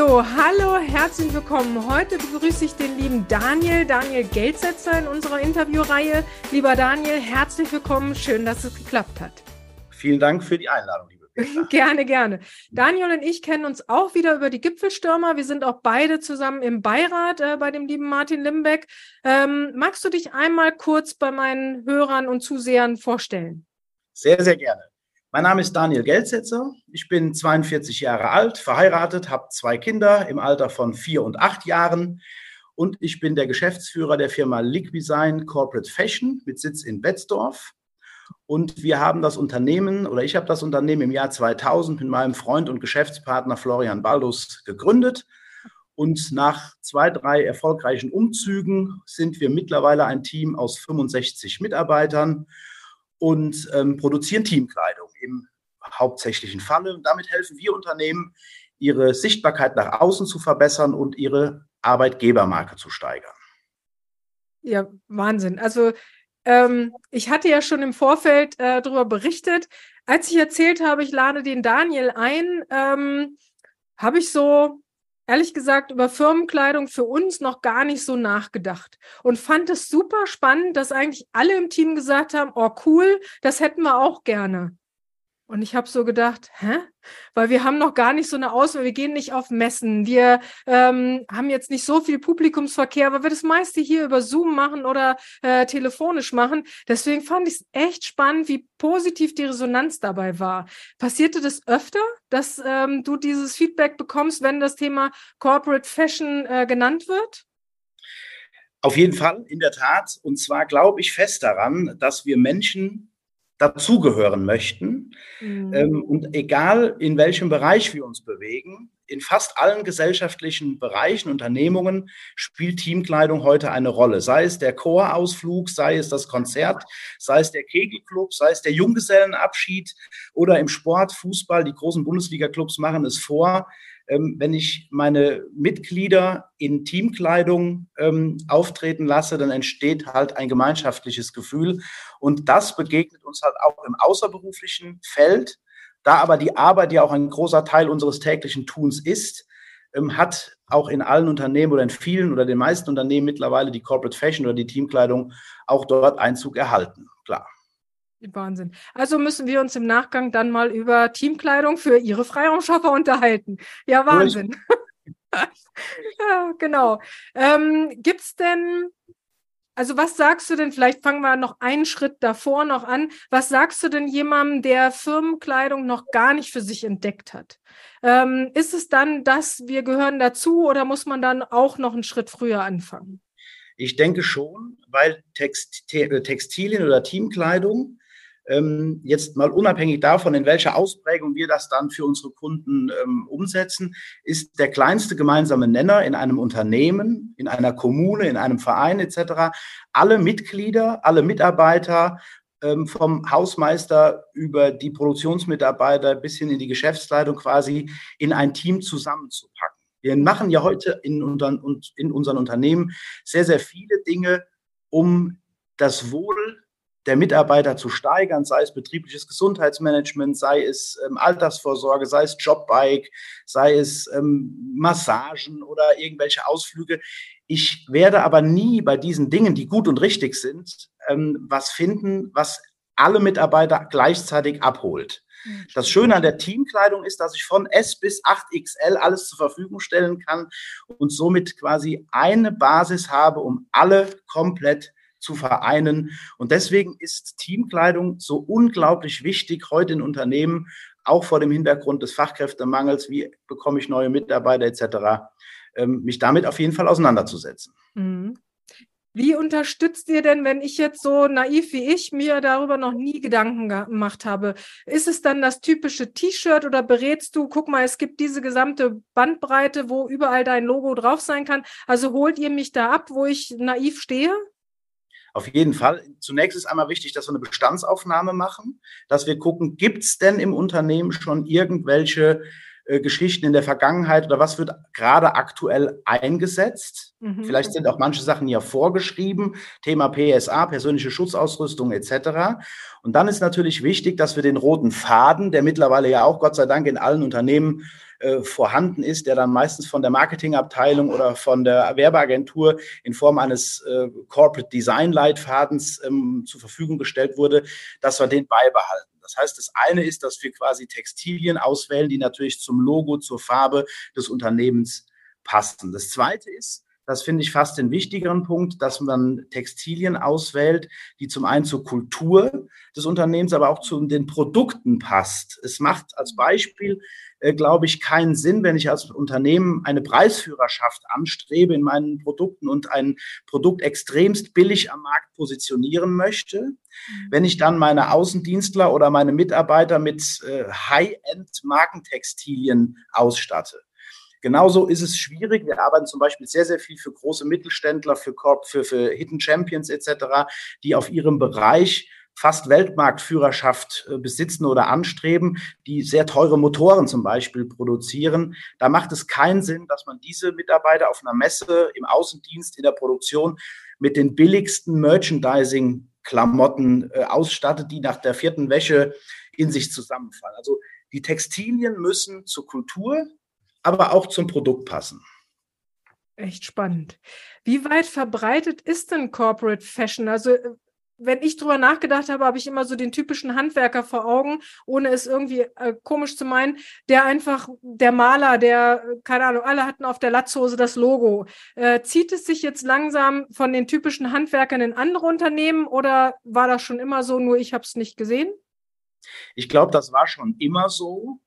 So, hallo, herzlich willkommen. Heute begrüße ich den lieben Daniel, Daniel Geldsetzer in unserer Interviewreihe. Lieber Daniel, herzlich willkommen. Schön, dass es geklappt hat. Vielen Dank für die Einladung, liebe Petra. gerne, gerne. Daniel und ich kennen uns auch wieder über die Gipfelstürmer. Wir sind auch beide zusammen im Beirat äh, bei dem lieben Martin Limbeck. Ähm, magst du dich einmal kurz bei meinen Hörern und Zusehern vorstellen? Sehr, sehr gerne. Mein Name ist Daniel Geldsetzer. Ich bin 42 Jahre alt, verheiratet, habe zwei Kinder im Alter von vier und acht Jahren und ich bin der Geschäftsführer der Firma Liqudesign Corporate Fashion mit Sitz in Betzdorf. Und wir haben das Unternehmen oder ich habe das Unternehmen im Jahr 2000 mit meinem Freund und Geschäftspartner Florian Baldus gegründet. Und nach zwei, drei erfolgreichen Umzügen sind wir mittlerweile ein Team aus 65 Mitarbeitern und ähm, produzieren Teamkleidung im hauptsächlichen Falle. Damit helfen wir Unternehmen, ihre Sichtbarkeit nach außen zu verbessern und ihre Arbeitgebermarke zu steigern. Ja, Wahnsinn. Also ähm, ich hatte ja schon im Vorfeld äh, darüber berichtet. Als ich erzählt habe, ich lade den Daniel ein, ähm, habe ich so ehrlich gesagt über Firmenkleidung für uns noch gar nicht so nachgedacht und fand es super spannend, dass eigentlich alle im Team gesagt haben, oh cool, das hätten wir auch gerne. Und ich habe so gedacht, hä? Weil wir haben noch gar nicht so eine Auswahl, wir gehen nicht auf Messen, wir ähm, haben jetzt nicht so viel Publikumsverkehr, weil wir das meiste hier über Zoom machen oder äh, telefonisch machen. Deswegen fand ich es echt spannend, wie positiv die Resonanz dabei war. Passierte das öfter, dass ähm, du dieses Feedback bekommst, wenn das Thema Corporate Fashion äh, genannt wird? Auf jeden Fall, in der Tat. Und zwar glaube ich fest daran, dass wir Menschen dazugehören möchten. Mhm. Ähm, und egal in welchem Bereich wir uns bewegen, in fast allen gesellschaftlichen Bereichen, Unternehmungen spielt Teamkleidung heute eine Rolle. Sei es der Chorausflug, sei es das Konzert, sei es der Kegelclub, sei es der Junggesellenabschied oder im Sport, Fußball. Die großen Bundesliga-Clubs machen es vor. Ähm, wenn ich meine Mitglieder in Teamkleidung ähm, auftreten lasse, dann entsteht halt ein gemeinschaftliches Gefühl. Und das begegnet uns halt auch im außerberuflichen Feld. Da aber die Arbeit ja auch ein großer Teil unseres täglichen Tuns ist, ähm, hat auch in allen Unternehmen oder in vielen oder den meisten Unternehmen mittlerweile die Corporate Fashion oder die Teamkleidung auch dort Einzug erhalten. Klar. Wahnsinn. Also müssen wir uns im Nachgang dann mal über Teamkleidung für Ihre Freiraumschaffer unterhalten. Ja, Wahnsinn. ja, genau. Ähm, Gibt es denn, also was sagst du denn, vielleicht fangen wir noch einen Schritt davor noch an, was sagst du denn jemandem, der Firmenkleidung noch gar nicht für sich entdeckt hat? Ähm, ist es dann, dass wir gehören dazu oder muss man dann auch noch einen Schritt früher anfangen? Ich denke schon, weil Text, Textilien oder Teamkleidung ähm, jetzt mal unabhängig davon, in welcher Ausprägung wir das dann für unsere Kunden ähm, umsetzen, ist der kleinste gemeinsame Nenner in einem Unternehmen, in einer Kommune, in einem Verein etc. Alle Mitglieder, alle Mitarbeiter ähm, vom Hausmeister über die Produktionsmitarbeiter bis hin in die Geschäftsleitung quasi in ein Team zusammenzupacken. Wir machen ja heute in, in unseren Unternehmen sehr, sehr viele Dinge, um das Wohl der Mitarbeiter zu steigern, sei es betriebliches Gesundheitsmanagement, sei es ähm, Altersvorsorge, sei es Jobbike, sei es ähm, Massagen oder irgendwelche Ausflüge. Ich werde aber nie bei diesen Dingen, die gut und richtig sind, ähm, was finden, was alle Mitarbeiter gleichzeitig abholt. Mhm. Das Schöne an der Teamkleidung ist, dass ich von S bis 8XL alles zur Verfügung stellen kann und somit quasi eine Basis habe, um alle komplett zu vereinen. Und deswegen ist Teamkleidung so unglaublich wichtig heute in Unternehmen, auch vor dem Hintergrund des Fachkräftemangels, wie bekomme ich neue Mitarbeiter etc., ähm, mich damit auf jeden Fall auseinanderzusetzen. Mhm. Wie unterstützt ihr denn, wenn ich jetzt so naiv wie ich mir darüber noch nie Gedanken gemacht habe? Ist es dann das typische T-Shirt oder berätst du, guck mal, es gibt diese gesamte Bandbreite, wo überall dein Logo drauf sein kann? Also holt ihr mich da ab, wo ich naiv stehe? Auf jeden Fall. Zunächst ist einmal wichtig, dass wir eine Bestandsaufnahme machen, dass wir gucken, gibt es denn im Unternehmen schon irgendwelche äh, Geschichten in der Vergangenheit oder was wird gerade aktuell eingesetzt. Mhm. Vielleicht sind auch manche Sachen ja vorgeschrieben, Thema PSA, persönliche Schutzausrüstung etc. Und dann ist natürlich wichtig, dass wir den roten Faden, der mittlerweile ja auch Gott sei Dank in allen Unternehmen äh, vorhanden ist, der dann meistens von der Marketingabteilung oder von der Werbeagentur in Form eines äh, Corporate Design Leitfadens ähm, zur Verfügung gestellt wurde, dass wir den beibehalten. Das heißt, das eine ist, dass wir quasi Textilien auswählen, die natürlich zum Logo, zur Farbe des Unternehmens passen. Das zweite ist, das finde ich fast den wichtigeren Punkt, dass man Textilien auswählt, die zum einen zur Kultur des Unternehmens, aber auch zu den Produkten passt. Es macht als Beispiel, äh, glaube ich, keinen Sinn, wenn ich als Unternehmen eine Preisführerschaft anstrebe in meinen Produkten und ein Produkt extremst billig am Markt positionieren möchte. Mhm. Wenn ich dann meine Außendienstler oder meine Mitarbeiter mit äh, High-End-Markentextilien ausstatte. Genauso ist es schwierig. Wir arbeiten zum Beispiel sehr, sehr viel für große Mittelständler, für, Corp, für, für Hidden Champions etc., die auf ihrem Bereich fast Weltmarktführerschaft äh, besitzen oder anstreben, die sehr teure Motoren zum Beispiel produzieren. Da macht es keinen Sinn, dass man diese Mitarbeiter auf einer Messe, im Außendienst, in der Produktion mit den billigsten Merchandising-Klamotten äh, ausstattet, die nach der vierten Wäsche in sich zusammenfallen. Also die Textilien müssen zur Kultur, aber auch zum Produkt passen. Echt spannend. Wie weit verbreitet ist denn Corporate Fashion? Also äh, wenn ich drüber nachgedacht habe, habe ich immer so den typischen Handwerker vor Augen, ohne es irgendwie äh, komisch zu meinen, der einfach, der Maler, der, äh, keine Ahnung, alle hatten auf der Latzhose das Logo. Äh, zieht es sich jetzt langsam von den typischen Handwerkern in andere Unternehmen oder war das schon immer so, nur ich habe es nicht gesehen? Ich glaube, das war schon immer so.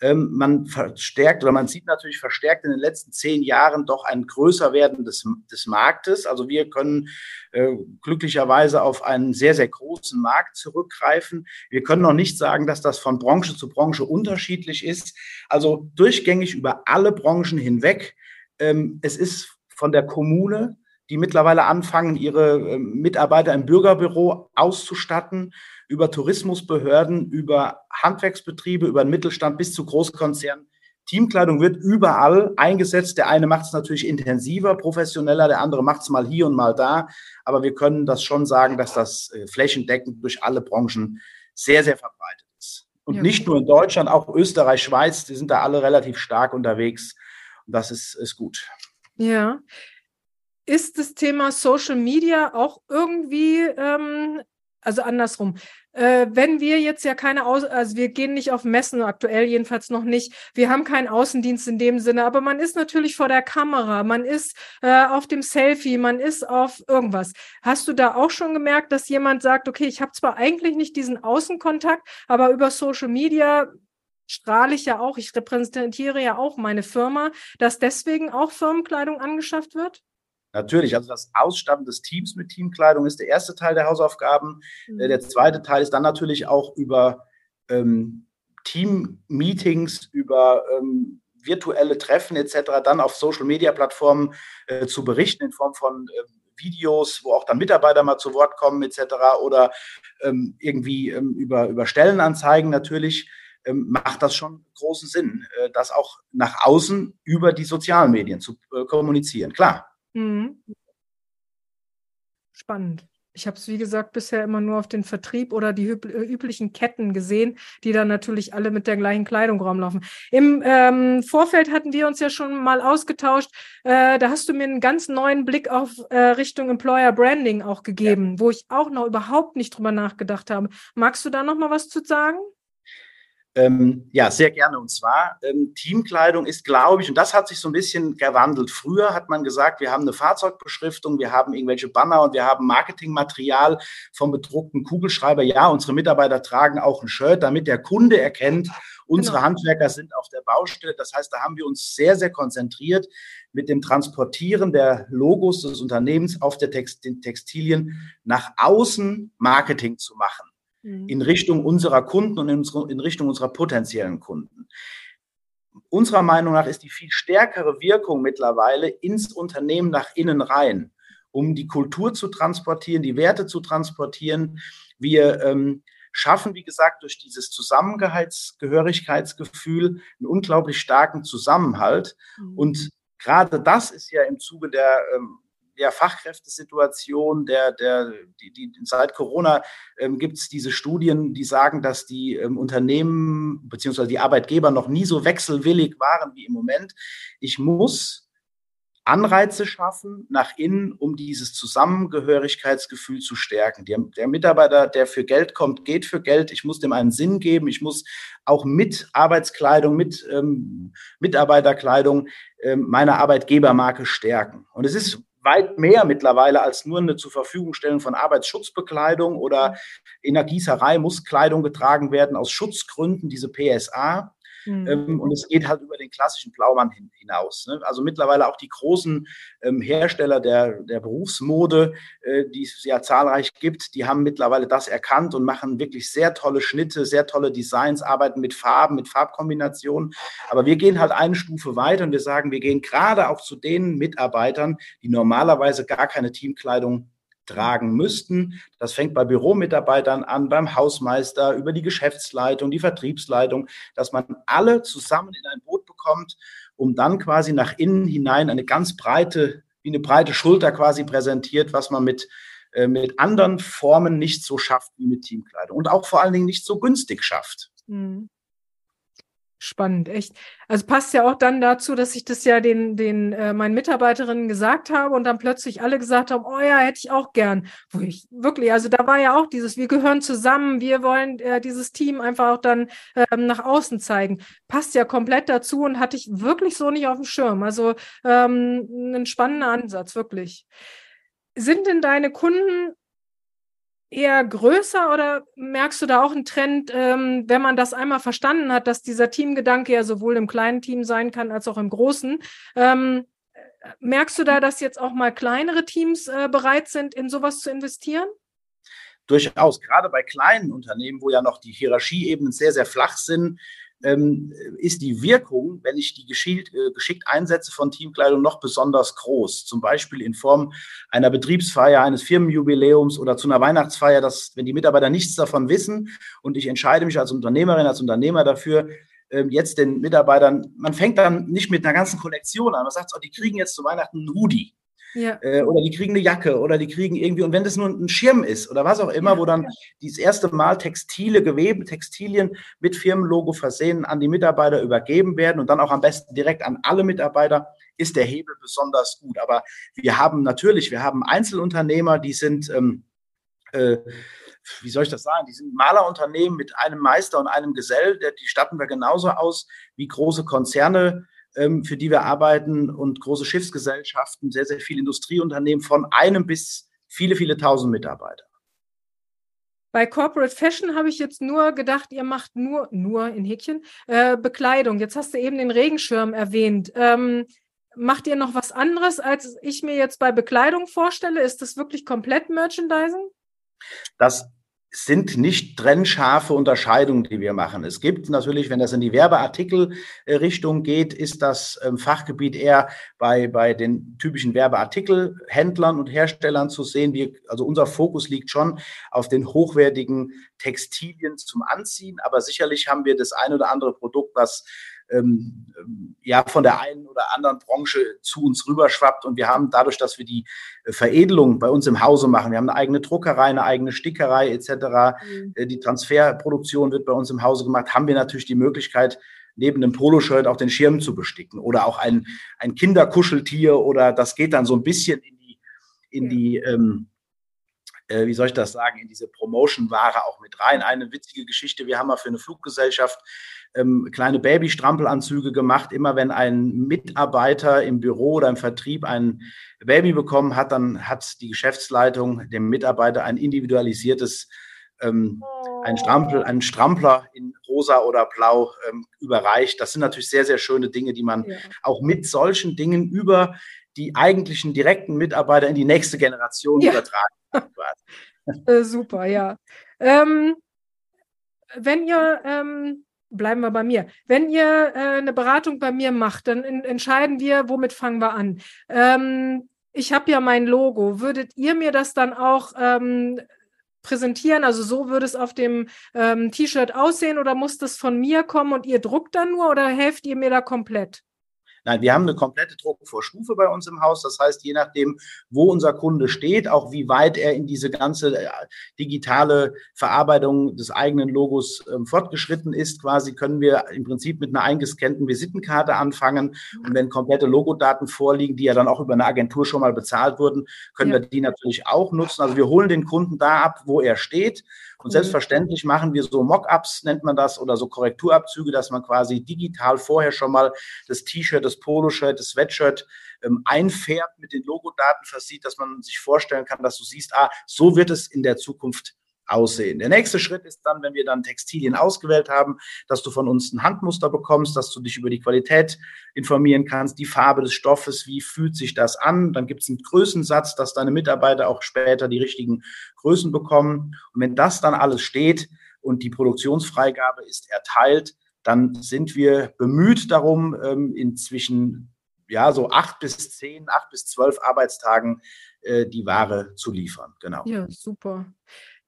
Ähm, man verstärkt oder man sieht natürlich verstärkt in den letzten zehn Jahren doch ein größer werden des, des Marktes. Also wir können äh, glücklicherweise auf einen sehr, sehr großen Markt zurückgreifen. Wir können noch nicht sagen, dass das von Branche zu Branche unterschiedlich ist. Also durchgängig über alle Branchen hinweg. Ähm, es ist von der Kommune die mittlerweile anfangen, ihre ähm, Mitarbeiter im Bürgerbüro auszustatten, über Tourismusbehörden, über Handwerksbetriebe, über den Mittelstand bis zu Großkonzernen. Teamkleidung wird überall eingesetzt. Der eine macht es natürlich intensiver, professioneller, der andere macht es mal hier und mal da. Aber wir können das schon sagen, dass das äh, flächendeckend durch alle Branchen sehr, sehr verbreitet ist. Und ja. nicht nur in Deutschland, auch Österreich, Schweiz, die sind da alle relativ stark unterwegs. Und das ist, ist gut. Ja. Ist das Thema Social Media auch irgendwie, ähm, also andersrum, äh, wenn wir jetzt ja keine Aus also wir gehen nicht auf Messen, aktuell jedenfalls noch nicht. Wir haben keinen Außendienst in dem Sinne, aber man ist natürlich vor der Kamera, man ist äh, auf dem Selfie, man ist auf irgendwas. Hast du da auch schon gemerkt, dass jemand sagt, okay, ich habe zwar eigentlich nicht diesen Außenkontakt, aber über Social Media strahle ich ja auch, ich repräsentiere ja auch meine Firma, dass deswegen auch Firmenkleidung angeschafft wird? Natürlich, also das Ausstatten des Teams mit Teamkleidung ist der erste Teil der Hausaufgaben. Mhm. Der zweite Teil ist dann natürlich auch über ähm, Team-Meetings, über ähm, virtuelle Treffen etc. dann auf Social-Media-Plattformen äh, zu berichten in Form von äh, Videos, wo auch dann Mitarbeiter mal zu Wort kommen etc. oder ähm, irgendwie ähm, über, über Stellenanzeigen natürlich ähm, macht das schon großen Sinn, äh, das auch nach außen über die sozialen Medien zu äh, kommunizieren. Klar. Mhm. Spannend. Ich habe es, wie gesagt, bisher immer nur auf den Vertrieb oder die äh, üblichen Ketten gesehen, die dann natürlich alle mit der gleichen Kleidung rumlaufen. Im ähm, Vorfeld hatten wir uns ja schon mal ausgetauscht. Äh, da hast du mir einen ganz neuen Blick auf äh, Richtung Employer Branding auch gegeben, ja. wo ich auch noch überhaupt nicht drüber nachgedacht habe. Magst du da noch mal was zu sagen? Ähm, ja, sehr gerne. Und zwar, ähm, Teamkleidung ist, glaube ich, und das hat sich so ein bisschen gewandelt. Früher hat man gesagt, wir haben eine Fahrzeugbeschriftung, wir haben irgendwelche Banner und wir haben Marketingmaterial vom bedruckten Kugelschreiber. Ja, unsere Mitarbeiter tragen auch ein Shirt, damit der Kunde erkennt, unsere genau. Handwerker sind auf der Baustelle. Das heißt, da haben wir uns sehr, sehr konzentriert mit dem Transportieren der Logos des Unternehmens auf der Text den Textilien nach außen Marketing zu machen. Mhm. in Richtung unserer Kunden und in, Richtung unserer potenziellen Kunden. Unserer Meinung nach ist die viel stärkere Wirkung mittlerweile ins Unternehmen nach innen rein, um die Kultur zu transportieren, die Werte zu transportieren. Wir ähm, schaffen, wie gesagt, durch dieses Zusammengehörigkeitsgefühl einen unglaublich starken Zusammenhalt. Mhm. Und gerade das ist ja im Zuge der ähm, der Fachkräftesituation, der, der, die, die, seit Corona ähm, gibt es diese Studien, die sagen, dass die ähm, Unternehmen bzw. die Arbeitgeber noch nie so wechselwillig waren wie im Moment. Ich muss Anreize schaffen nach innen, um dieses Zusammengehörigkeitsgefühl zu stärken. Der, der, Mitarbeiter, der für Geld kommt, geht für Geld. Ich muss dem einen Sinn geben. Ich muss auch mit Arbeitskleidung, mit ähm, Mitarbeiterkleidung ähm, meine Arbeitgebermarke stärken. Und es ist weit mehr mittlerweile als nur eine zur Verfügung stellen von Arbeitsschutzbekleidung oder in der Gießerei muss Kleidung getragen werden aus Schutzgründen, diese PSA. Mhm. Ähm, und es geht halt über den klassischen Blaumann hin, hinaus. Ne? Also mittlerweile auch die großen ähm, Hersteller der, der Berufsmode, äh, die es ja zahlreich gibt, die haben mittlerweile das erkannt und machen wirklich sehr tolle Schnitte, sehr tolle Designs, arbeiten mit Farben, mit Farbkombinationen. Aber wir gehen halt eine Stufe weiter und wir sagen, wir gehen gerade auch zu den Mitarbeitern, die normalerweise gar keine Teamkleidung tragen müssten. Das fängt bei Büromitarbeitern an, beim Hausmeister, über die Geschäftsleitung, die Vertriebsleitung, dass man alle zusammen in ein Boot bekommt, um dann quasi nach innen hinein eine ganz breite, wie eine breite Schulter quasi präsentiert, was man mit, äh, mit anderen Formen nicht so schafft wie mit Teamkleidung und auch vor allen Dingen nicht so günstig schafft. Mhm. Spannend, echt. Also passt ja auch dann dazu, dass ich das ja den, den äh, meinen Mitarbeiterinnen gesagt habe und dann plötzlich alle gesagt haben, oh ja, hätte ich auch gern. Wo ich wirklich, also da war ja auch dieses, wir gehören zusammen, wir wollen äh, dieses Team einfach auch dann ähm, nach außen zeigen. Passt ja komplett dazu und hatte ich wirklich so nicht auf dem Schirm. Also ähm, ein spannender Ansatz, wirklich. Sind denn deine Kunden eher größer oder merkst du da auch einen Trend, ähm, wenn man das einmal verstanden hat, dass dieser Teamgedanke ja sowohl im kleinen Team sein kann als auch im großen? Ähm, merkst du da, dass jetzt auch mal kleinere Teams äh, bereit sind, in sowas zu investieren? Durchaus, gerade bei kleinen Unternehmen, wo ja noch die Hierarchieebenen sehr, sehr flach sind, ähm, ist die Wirkung, wenn ich die geschickt, äh, geschickt einsetze von Teamkleidung, noch besonders groß. Zum Beispiel in Form einer Betriebsfeier, eines Firmenjubiläums oder zu einer Weihnachtsfeier, dass, wenn die Mitarbeiter nichts davon wissen und ich entscheide mich als Unternehmerin, als Unternehmer dafür, ähm, jetzt den Mitarbeitern, man fängt dann nicht mit einer ganzen Kollektion an, man sagt, oh, die kriegen jetzt zu Weihnachten einen Hoodie. Ja. Äh, oder die kriegen eine Jacke oder die kriegen irgendwie, und wenn das nur ein Schirm ist oder was auch immer, ja. wo dann das erste Mal Textile, Gewebe, Textilien mit Firmenlogo versehen an die Mitarbeiter übergeben werden und dann auch am besten direkt an alle Mitarbeiter, ist der Hebel besonders gut. Aber wir haben natürlich, wir haben Einzelunternehmer, die sind, ähm, äh, wie soll ich das sagen, die sind Malerunternehmen mit einem Meister und einem Gesell, die statten wir genauso aus wie große Konzerne für die wir arbeiten und große Schiffsgesellschaften, sehr, sehr viele Industrieunternehmen von einem bis viele, viele tausend Mitarbeiter. Bei Corporate Fashion habe ich jetzt nur gedacht, ihr macht nur, nur in Häkchen, äh, Bekleidung. Jetzt hast du eben den Regenschirm erwähnt. Ähm, macht ihr noch was anderes, als ich mir jetzt bei Bekleidung vorstelle? Ist das wirklich komplett Merchandising? Das sind nicht trennscharfe Unterscheidungen, die wir machen. Es gibt natürlich, wenn das in die Werbeartikelrichtung geht, ist das ähm, Fachgebiet eher bei, bei den typischen Werbeartikelhändlern und Herstellern zu sehen. Wir, also unser Fokus liegt schon auf den hochwertigen Textilien zum Anziehen, aber sicherlich haben wir das ein oder andere Produkt, was ähm, ja von der einen oder anderen Branche zu uns rüberschwappt. Und wir haben dadurch, dass wir die äh, Veredelung bei uns im Hause machen, wir haben eine eigene Druckerei, eine eigene Stickerei etc., mhm. Äh, die Transferproduktion wird bei uns im Hause gemacht, haben wir natürlich die Möglichkeit, neben dem Poloshirt auch den Schirm zu besticken oder auch ein, ein Kinderkuscheltier oder das geht dann so ein bisschen in die, in die ähm, äh, wie soll ich das sagen, in diese Promotion-Ware auch mit rein. Eine witzige Geschichte, wir haben mal für eine Fluggesellschaft ähm, kleine Baby-Strampelanzüge gemacht. Immer wenn ein Mitarbeiter im Büro oder im Vertrieb ein Baby bekommen hat, dann hat die Geschäftsleitung dem Mitarbeiter ein individualisiertes ähm, ein Strampel, einen Strampler in rosa oder blau ähm, überreicht. Das sind natürlich sehr, sehr schöne Dinge, die man ja. auch mit solchen Dingen über die eigentlichen direkten Mitarbeiter in die nächste Generation ja. übertragen kann. äh, super, ja. Ähm, wenn ihr ähm, bleiben wir bei mir. Wenn ihr äh, eine Beratung bei mir macht, dann in, entscheiden wir, womit fangen wir an. Ähm, ich habe ja mein Logo. Würdet ihr mir das dann auch ähm, präsentieren? Also so würde es auf dem ähm, T-Shirt aussehen oder muss das von mir kommen und ihr druckt dann nur oder helft ihr mir da komplett? Nein, wir haben eine komplette Druckvorstufe bei uns im Haus. Das heißt, je nachdem, wo unser Kunde steht, auch wie weit er in diese ganze äh, digitale Verarbeitung des eigenen Logos ähm, fortgeschritten ist, quasi können wir im Prinzip mit einer eingescannten Visitenkarte anfangen. Und wenn komplette Logodaten vorliegen, die ja dann auch über eine Agentur schon mal bezahlt wurden, können ja. wir die natürlich auch nutzen. Also wir holen den Kunden da ab, wo er steht und selbstverständlich machen wir so Mockups, nennt man das, oder so Korrekturabzüge, dass man quasi digital vorher schon mal das T-Shirt, das Poloshirt, das Sweatshirt ähm, einfärbt, mit den Logodaten versieht, dass man sich vorstellen kann, dass du siehst, ah, so wird es in der Zukunft aussehen. Der nächste Schritt ist dann, wenn wir dann Textilien ausgewählt haben, dass du von uns ein Handmuster bekommst, dass du dich über die Qualität informieren kannst, die Farbe des Stoffes, wie fühlt sich das an. Dann gibt es einen Größensatz, dass deine Mitarbeiter auch später die richtigen Größen bekommen. Und wenn das dann alles steht und die Produktionsfreigabe ist erteilt, dann sind wir bemüht darum, ähm, inzwischen ja so acht bis zehn, acht bis zwölf Arbeitstagen äh, die Ware zu liefern. Genau. Ja, super.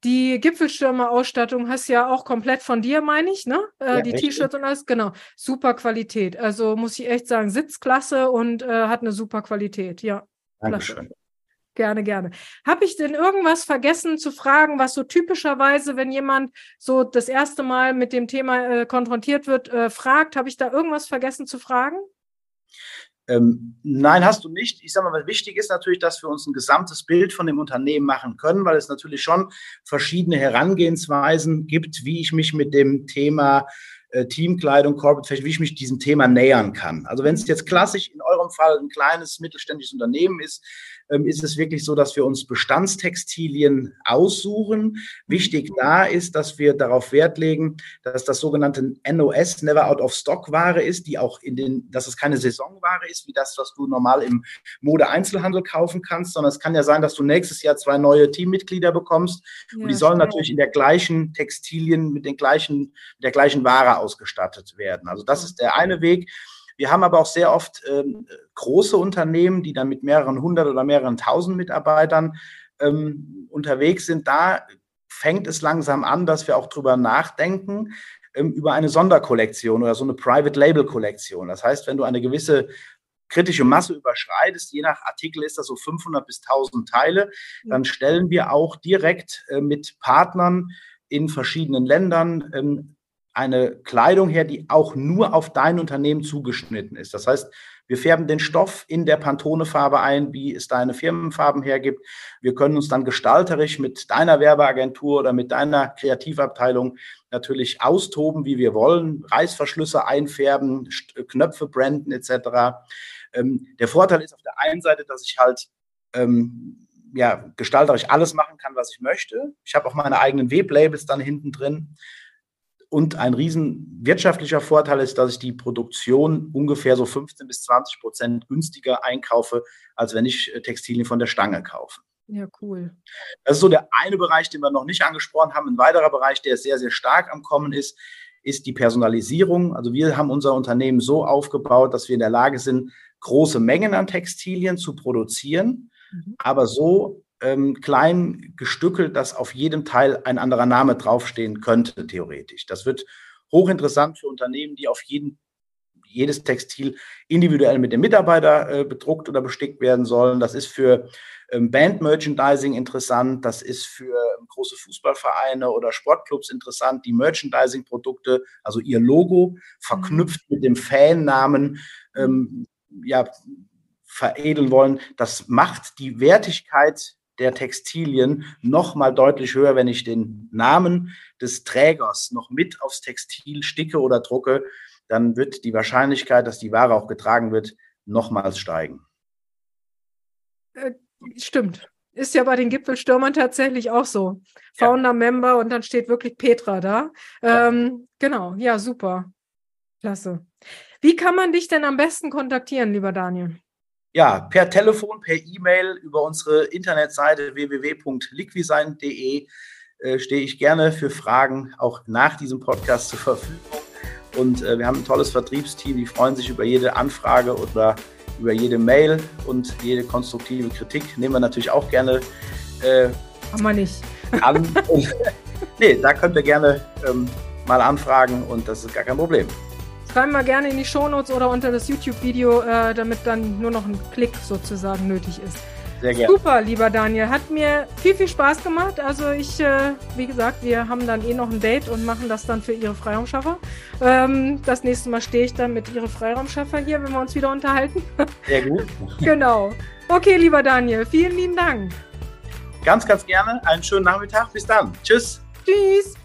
Die Gipfelstürmer-Ausstattung hast ja auch komplett von dir, meine ich, ne? Äh, ja, die T-Shirts und alles, genau. Super Qualität. Also muss ich echt sagen, Sitzklasse und äh, hat eine super Qualität. Ja. Dankeschön. Gerne, gerne. Habe ich denn irgendwas vergessen zu fragen, was so typischerweise, wenn jemand so das erste Mal mit dem Thema äh, konfrontiert wird, äh, fragt? Habe ich da irgendwas vergessen zu fragen? Ähm, nein, hast du nicht. Ich sage mal, was wichtig ist natürlich, dass wir uns ein gesamtes Bild von dem Unternehmen machen können, weil es natürlich schon verschiedene Herangehensweisen gibt, wie ich mich mit dem Thema äh, Teamkleidung, Corporate Fashion, wie ich mich diesem Thema nähern kann. Also wenn es jetzt klassisch in eurem Fall ein kleines mittelständisches Unternehmen ist, ist es wirklich so, dass wir uns Bestandstextilien aussuchen. Wichtig da ist, dass wir darauf Wert legen, dass das sogenannte NOS, Never Out of Stock Ware ist, die auch in den, dass es keine Saisonware ist, wie das, was du normal im Mode-Einzelhandel kaufen kannst, sondern es kann ja sein, dass du nächstes Jahr zwei neue Teammitglieder bekommst ja, und die sollen natürlich in der gleichen Textilien mit den gleichen, mit der gleichen Ware ausgestattet werden. Also das ist der eine Weg. Wir haben aber auch sehr oft ähm, große Unternehmen, die dann mit mehreren hundert oder mehreren tausend Mitarbeitern ähm, unterwegs sind. Da fängt es langsam an, dass wir auch drüber nachdenken, ähm, über eine Sonderkollektion oder so eine Private Label Kollektion. Das heißt, wenn du eine gewisse kritische Masse überschreitest, je nach Artikel ist das so 500 bis 1000 Teile, dann stellen wir auch direkt äh, mit Partnern in verschiedenen Ländern ähm, eine Kleidung her, die auch nur auf dein Unternehmen zugeschnitten ist. Das heißt, wir färben den Stoff in der Pantone-Farbe ein, wie es deine Firmenfarben hergibt. Wir können uns dann gestalterisch mit deiner Werbeagentur oder mit deiner Kreativabteilung natürlich austoben, wie wir wollen, Reißverschlüsse einfärben, Knöpfe branden etc. Ähm, der Vorteil ist auf der einen Seite, dass ich halt ähm, ja, gestalterisch alles machen kann, was ich möchte. Ich habe auch meine eigenen Weblabels dann hinten drin. Und ein riesen wirtschaftlicher Vorteil ist, dass ich die Produktion ungefähr so 15 bis 20 Prozent günstiger einkaufe, als wenn ich äh, Textilien von der Stange kaufe. Ja, cool. Das ist so der eine Bereich, den wir noch nicht angesprochen haben. Ein weiterer Bereich, der sehr, sehr stark am Kommen ist, ist die Personalisierung. Also wir haben unser Unternehmen so aufgebaut, dass wir in der Lage sind, große Mengen an Textilien zu produzieren, mhm. aber so ähm, klein gestückelt, dass auf jedem Teil ein anderer Name draufstehen könnte, theoretisch. Das wird hochinteressant für Unternehmen, die auf jeden, jedes Textil individuell mit dem Mitarbeiter äh, bedruckt oder bestickt werden sollen. Das ist für ähm, Band-Merchandising interessant. Das ist für ähm, große Fußballvereine oder Sportclubs interessant, die Merchandising-Produkte, also ihr Logo, verknüpft mit dem Fannamen, ähm, ja, veredeln wollen. Das macht die Wertigkeit der Textilien noch mal deutlich höher, wenn ich den Namen des Trägers noch mit aufs Textil sticke oder drucke, dann wird die Wahrscheinlichkeit, dass die Ware auch getragen wird, nochmals steigen. Äh, stimmt. Ist ja bei den Gipfelstürmern tatsächlich auch so. Founder-Member und dann steht wirklich Petra da. Ähm, genau, ja, super. Klasse. Wie kann man dich denn am besten kontaktieren, lieber Daniel? Ja, per Telefon, per E-Mail über unsere Internetseite www.liquisign.de äh, stehe ich gerne für Fragen auch nach diesem Podcast zur Verfügung. Und äh, wir haben ein tolles Vertriebsteam, die freuen sich über jede Anfrage oder über jede Mail und jede konstruktive Kritik. Nehmen wir natürlich auch gerne. Äh, Haben wir nicht. an. nee, da könnt ihr gerne ähm, mal anfragen und das ist gar kein Problem. Schreiben wir gerne in die Shownotes oder unter das YouTube-Video, äh, damit dann nur noch ein Klick sozusagen nötig ist. Sehr gerne. Super, lieber Daniel. Hat mir viel, viel Spaß gemacht. Also ich, äh, wie gesagt, wir haben dann eh noch ein Date und machen das dann für Ihre Freiraumschaffer. Ähm, das nächste Mal stehe ich dann mit Ihre Freiraumschaffer hier, wenn wir uns wieder unterhalten. Sehr gut. genau. Okay, lieber Daniel, vielen lieben Dank. Ganz, ganz gerne. Einen schönen Nachmittag. Bis dann. Tschüss. Tschüss.